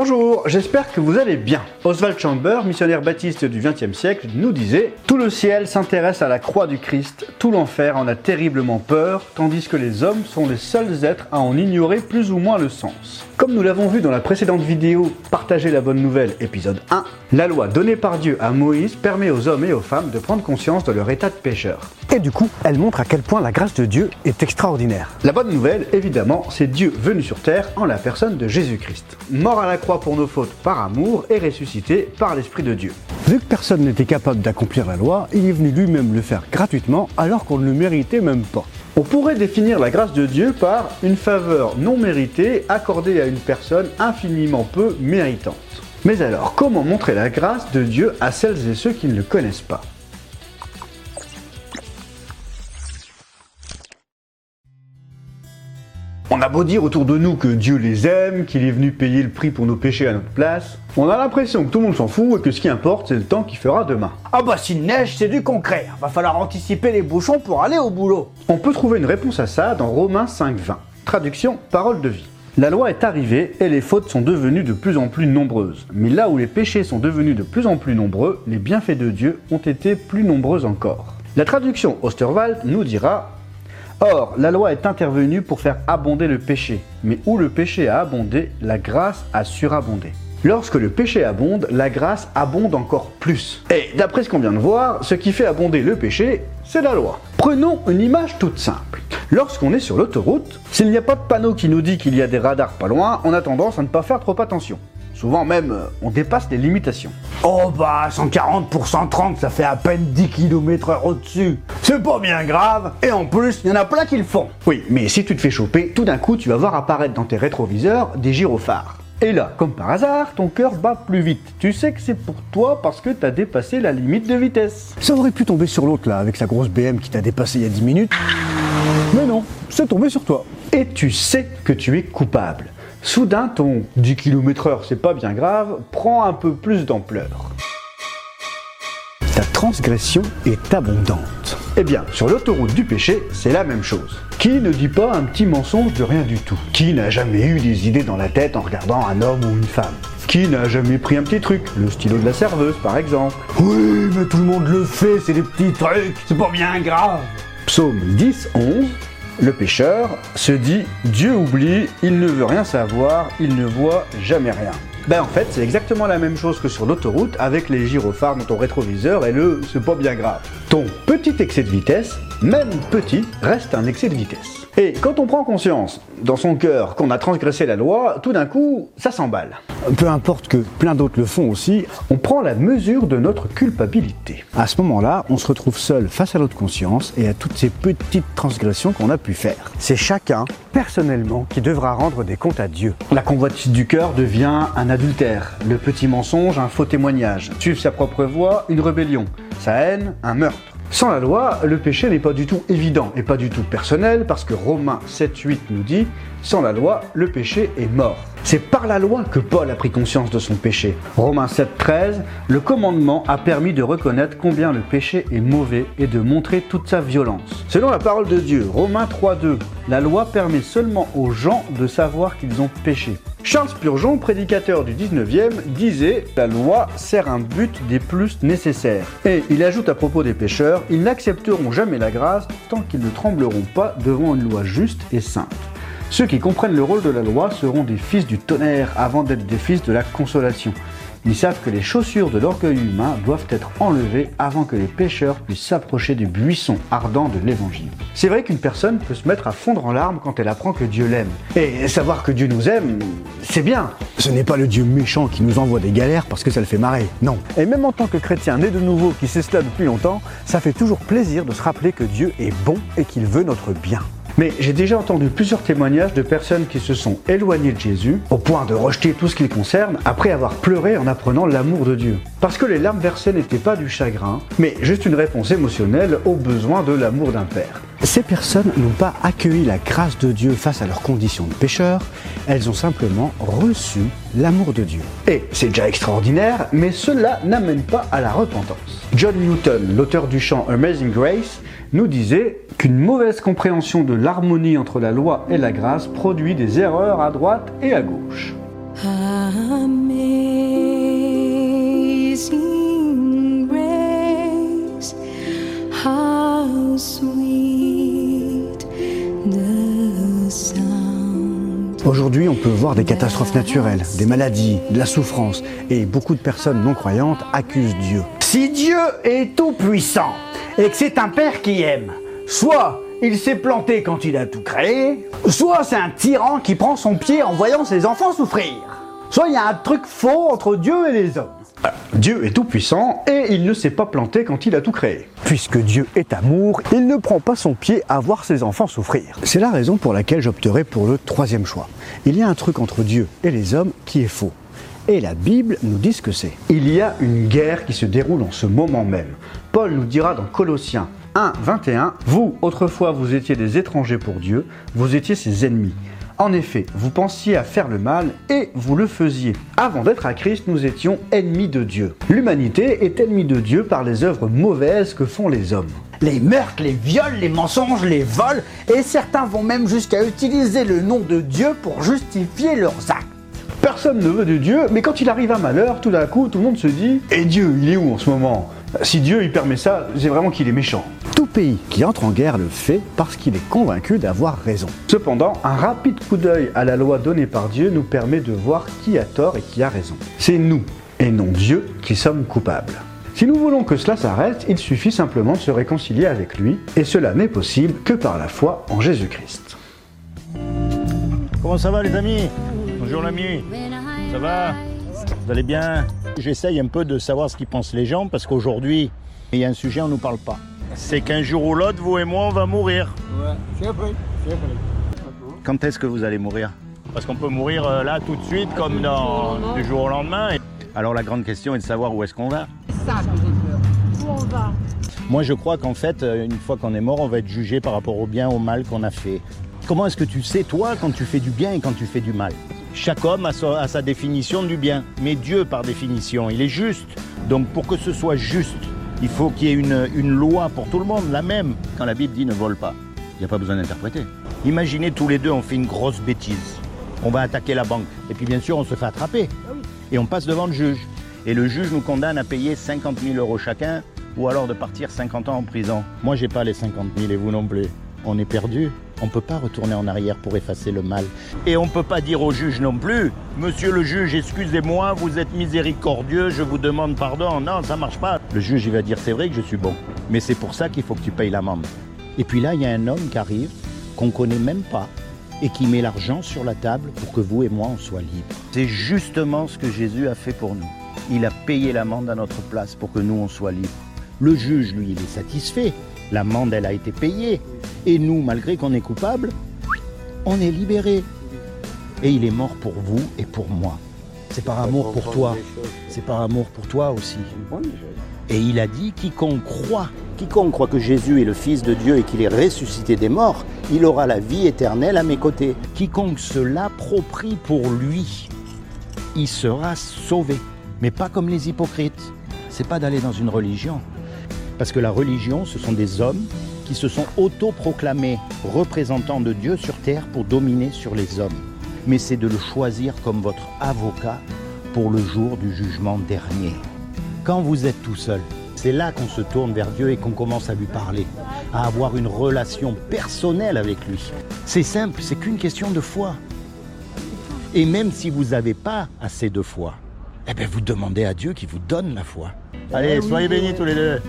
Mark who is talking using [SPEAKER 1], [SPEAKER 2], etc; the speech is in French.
[SPEAKER 1] Bonjour, j'espère que vous allez bien. Oswald Chamber, missionnaire baptiste du XXe siècle, nous disait Tout le ciel s'intéresse à la croix du Christ, tout l'enfer en a terriblement peur, tandis que les hommes sont les seuls êtres à en ignorer plus ou moins le sens. Comme nous l'avons vu dans la précédente vidéo Partager la bonne nouvelle, épisode 1, la loi donnée par Dieu à Moïse permet aux hommes et aux femmes de prendre conscience de leur état de pécheur.
[SPEAKER 2] Et du coup, elle montre à quel point la grâce de Dieu est extraordinaire.
[SPEAKER 1] La bonne nouvelle, évidemment, c'est Dieu venu sur terre en la personne de Jésus-Christ. Mort à la croix pour nos fautes par amour et ressuscité par l'Esprit de Dieu.
[SPEAKER 2] Vu que personne n'était capable d'accomplir la loi, il est venu lui-même le faire gratuitement alors qu'on ne le méritait même pas.
[SPEAKER 1] On pourrait définir la grâce de Dieu par une faveur non méritée accordée à une personne infiniment peu méritante. Mais alors, comment montrer la grâce de Dieu à celles et ceux qui ne le connaissent pas? On a beau dire autour de nous que Dieu les aime, qu'il est venu payer le prix pour nos péchés à notre place, on a l'impression que tout le monde s'en fout et que ce qui importe, c'est le temps qu'il fera demain.
[SPEAKER 3] Ah bah s'il neige, c'est du concret. Va falloir anticiper les bouchons pour aller au boulot.
[SPEAKER 1] On peut trouver une réponse à ça dans Romains 5.20. Traduction, parole de vie. La loi est arrivée et les fautes sont devenues de plus en plus nombreuses. Mais là où les péchés sont devenus de plus en plus nombreux, les bienfaits de Dieu ont été plus nombreux encore. La traduction Osterwald nous dira Or, la loi est intervenue pour faire abonder le péché, mais où le péché a abondé, la grâce a surabondé. Lorsque le péché abonde, la grâce abonde encore plus. Et d'après ce qu'on vient de voir, ce qui fait abonder le péché, c'est la loi. Prenons une image toute simple. Lorsqu'on est sur l'autoroute, s'il n'y a pas de panneau qui nous dit qu'il y a des radars pas loin, on a tendance à ne pas faire trop attention. Souvent même, euh, on dépasse les limitations.
[SPEAKER 3] Oh bah 140 pour 130, ça fait à peine 10 km au-dessus. C'est pas bien grave, et en plus, il y en a plein qui le font.
[SPEAKER 1] Oui, mais si tu te fais choper, tout d'un coup, tu vas voir apparaître dans tes rétroviseurs des gyrophares. Et là, comme par hasard, ton cœur bat plus vite. Tu sais que c'est pour toi parce que t'as dépassé la limite de vitesse.
[SPEAKER 2] Ça aurait pu tomber sur l'autre là, avec la grosse BM qui t'a dépassé il y a 10 minutes. Mais non, c'est tombé sur toi.
[SPEAKER 1] Et tu sais que tu es coupable. Soudain, ton 10 km/h, c'est pas bien grave, prend un peu plus d'ampleur.
[SPEAKER 2] Ta transgression est abondante.
[SPEAKER 1] Eh bien, sur l'autoroute du péché, c'est la même chose. Qui ne dit pas un petit mensonge de rien du tout? Qui n'a jamais eu des idées dans la tête en regardant un homme ou une femme? Qui n'a jamais pris un petit truc? Le stylo de la serveuse, par exemple.
[SPEAKER 3] Oui, mais tout le monde le fait, c'est des petits trucs, c'est pas bien grave.
[SPEAKER 1] Psaume 10, 11. Le pécheur se dit Dieu oublie, il ne veut rien savoir, il ne voit jamais rien. Ben en fait, c'est exactement la même chose que sur l'autoroute avec les gyrophares dans ton rétroviseur et le c'est pas bien grave. Ton petit excès de vitesse, même petit, reste un excès de vitesse. Et quand on prend conscience dans son cœur qu'on a transgressé la loi, tout d'un coup, ça s'emballe.
[SPEAKER 2] Peu importe que plein d'autres le font aussi,
[SPEAKER 1] On prend la mesure de notre culpabilité.
[SPEAKER 2] à ce moment-là, on se retrouve seul face à notre conscience et à toutes ces petites transgressions qu'on a pu faire. C'est chacun, personnellement, qui devra rendre des comptes à Dieu.
[SPEAKER 1] La convoitise du cœur devient un adultère, le petit mensonge un faux témoignage, suivre sa propre voie une rébellion, sa haine un meurtre. Sans la loi, le péché n'est pas du tout évident et pas du tout personnel parce que Romains 7.8 nous dit sans la loi, le péché est mort. C'est par la loi que Paul a pris conscience de son péché. Romains 7.13, le commandement a permis de reconnaître combien le péché est mauvais et de montrer toute sa violence. Selon la parole de Dieu, Romains 3.2, la loi permet seulement aux gens de savoir qu'ils ont péché. Charles Spurgeon, prédicateur du 19e, disait La loi sert un but des plus nécessaires. Et il ajoute à propos des pécheurs Ils n'accepteront jamais la grâce tant qu'ils ne trembleront pas devant une loi juste et sainte. Ceux qui comprennent le rôle de la loi seront des fils du tonnerre avant d'être des fils de la consolation. Ils savent que les chaussures de l'orgueil humain doivent être enlevées avant que les pécheurs puissent s'approcher du buisson ardent de l'évangile. C'est vrai qu'une personne peut se mettre à fondre en larmes quand elle apprend que Dieu l'aime. Et savoir que Dieu nous aime, c'est bien.
[SPEAKER 2] Ce n'est pas le Dieu méchant qui nous envoie des galères parce que ça le fait marrer. Non. Et même en tant que chrétien né de nouveau qui sait cela depuis longtemps, ça fait toujours plaisir de se rappeler que Dieu est bon et qu'il veut notre bien.
[SPEAKER 1] Mais j'ai déjà entendu plusieurs témoignages de personnes qui se sont éloignées de Jésus au point de rejeter tout ce qui le concerne après avoir pleuré en apprenant l'amour de Dieu. Parce que les larmes versées n'étaient pas du chagrin, mais juste une réponse émotionnelle au besoin de l'amour d'un père.
[SPEAKER 2] Ces personnes n'ont pas accueilli la grâce de Dieu face à leurs conditions de pécheur, elles ont simplement reçu l'amour de Dieu.
[SPEAKER 1] Et c'est déjà extraordinaire, mais cela n'amène pas à la repentance. John Newton, l'auteur du chant Amazing Grace, nous disait qu'une mauvaise compréhension de l'harmonie entre la loi et la grâce produit des erreurs à droite et à gauche.
[SPEAKER 4] Amazing grace, how sweet
[SPEAKER 2] Aujourd'hui, on peut voir des catastrophes naturelles, des maladies, de la souffrance, et beaucoup de personnes non croyantes accusent Dieu.
[SPEAKER 3] Si Dieu est tout puissant et que c'est un père qui aime, soit il s'est planté quand il a tout créé, soit c'est un tyran qui prend son pied en voyant ses enfants souffrir. Soit il y a un truc faux entre Dieu et les hommes.
[SPEAKER 1] Dieu est tout puissant et il ne s'est pas planté quand il a tout créé.
[SPEAKER 2] Puisque Dieu est amour, il ne prend pas son pied à voir ses enfants souffrir. C'est la raison pour laquelle j'opterai pour le troisième choix. Il y a un truc entre Dieu et les hommes qui est faux. Et la Bible nous dit ce que c'est.
[SPEAKER 1] Il y a une guerre qui se déroule en ce moment même. Paul nous dira dans Colossiens 1, 21, Vous, autrefois, vous étiez des étrangers pour Dieu, vous étiez ses ennemis. En effet, vous pensiez à faire le mal et vous le faisiez. Avant d'être à Christ, nous étions ennemis de Dieu. L'humanité est ennemie de Dieu par les œuvres mauvaises que font les hommes.
[SPEAKER 3] Les meurtres, les viols, les mensonges, les vols, et certains vont même jusqu'à utiliser le nom de Dieu pour justifier leurs actes.
[SPEAKER 1] Personne ne veut de Dieu, mais quand il arrive un malheur, tout d'un coup, tout le monde se dit Et Dieu, il est où en ce moment? Si Dieu il permet ça, c'est vraiment qu'il est méchant.
[SPEAKER 2] Pays qui entre en guerre le fait parce qu'il est convaincu d'avoir raison.
[SPEAKER 1] Cependant, un rapide coup d'œil à la loi donnée par Dieu nous permet de voir qui a tort et qui a raison. C'est nous, et non Dieu, qui sommes coupables. Si nous voulons que cela s'arrête, il suffit simplement de se réconcilier avec lui, et cela n'est possible que par la foi en Jésus-Christ.
[SPEAKER 5] Comment ça va les amis? Bonjour l'ami, ça va? Vous allez bien? J'essaye un peu de savoir ce qu'ils pensent les gens parce qu'aujourd'hui, il y a un sujet, on ne nous parle pas. C'est qu'un jour ou l'autre, vous et moi, on va mourir.
[SPEAKER 6] Ouais, c'est après.
[SPEAKER 5] Quand est-ce que vous allez mourir? Parce qu'on peut mourir euh, là tout de suite, comme dans, du jour au lendemain. Et- Alors la grande question est de savoir où est-ce qu'on va? Moi, je crois qu'en fait, euh, une fois qu'on est mort, on va être jugé par rapport au bien, au mal qu'on a fait. Comment est-ce que tu sais, toi, quand tu fais du bien et quand tu fais du mal? Chaque homme a sa, a sa définition du bien. Mais Dieu, par définition, il est juste. Donc, pour que ce soit juste, il faut qu'il y ait une, une loi pour tout le monde, la même. Quand la Bible dit ne vole pas, il n'y a pas besoin d'interpréter. Imaginez tous les deux, on fait une grosse bêtise. On va attaquer la banque. Et puis, bien sûr, on se fait attraper. Et on passe devant le juge. Et le juge nous condamne à payer 50 000 euros chacun ou alors de partir 50 ans en prison. Moi, j'ai pas les 50 000 et vous non plus. On est perdu. On ne peut pas retourner en arrière pour effacer le mal. Et on ne peut pas dire au juge non plus, Monsieur le juge, excusez-moi, vous êtes miséricordieux, je vous demande pardon. Non, ça marche pas. Le juge, il va dire, c'est vrai que je suis bon. Mais c'est pour ça qu'il faut que tu payes l'amende. Et puis là, il y a un homme qui arrive, qu'on connaît même pas, et qui met l'argent sur la table pour que vous et moi, on soit libres. C'est justement ce que Jésus a fait pour nous. Il a payé l'amende à notre place pour que nous, on soit libres. Le juge, lui, il est satisfait. L'amende, elle a été payée. Et nous, malgré qu'on est coupable, on est libérés. Et il est mort pour vous et pour moi. C'est par amour pour toi. C'est par amour pour toi aussi. Et il a dit, quiconque croit, quiconque croit que Jésus est le Fils de Dieu et qu'il est ressuscité des morts, il aura la vie éternelle à mes côtés. Quiconque se l'approprie pour lui, il sera sauvé. Mais pas comme les hypocrites. C'est pas d'aller dans une religion. Parce que la religion, ce sont des hommes qui se sont autoproclamés représentants de Dieu sur terre pour dominer sur les hommes. Mais c'est de le choisir comme votre avocat pour le jour du jugement dernier. Quand vous êtes tout seul, c'est là qu'on se tourne vers Dieu et qu'on commence à lui parler, à avoir une relation personnelle avec lui. C'est simple, c'est qu'une question de foi. Et même si vous n'avez pas assez de foi, eh bien vous demandez à Dieu qui vous donne la foi. Allez, soyez bénis tous les deux.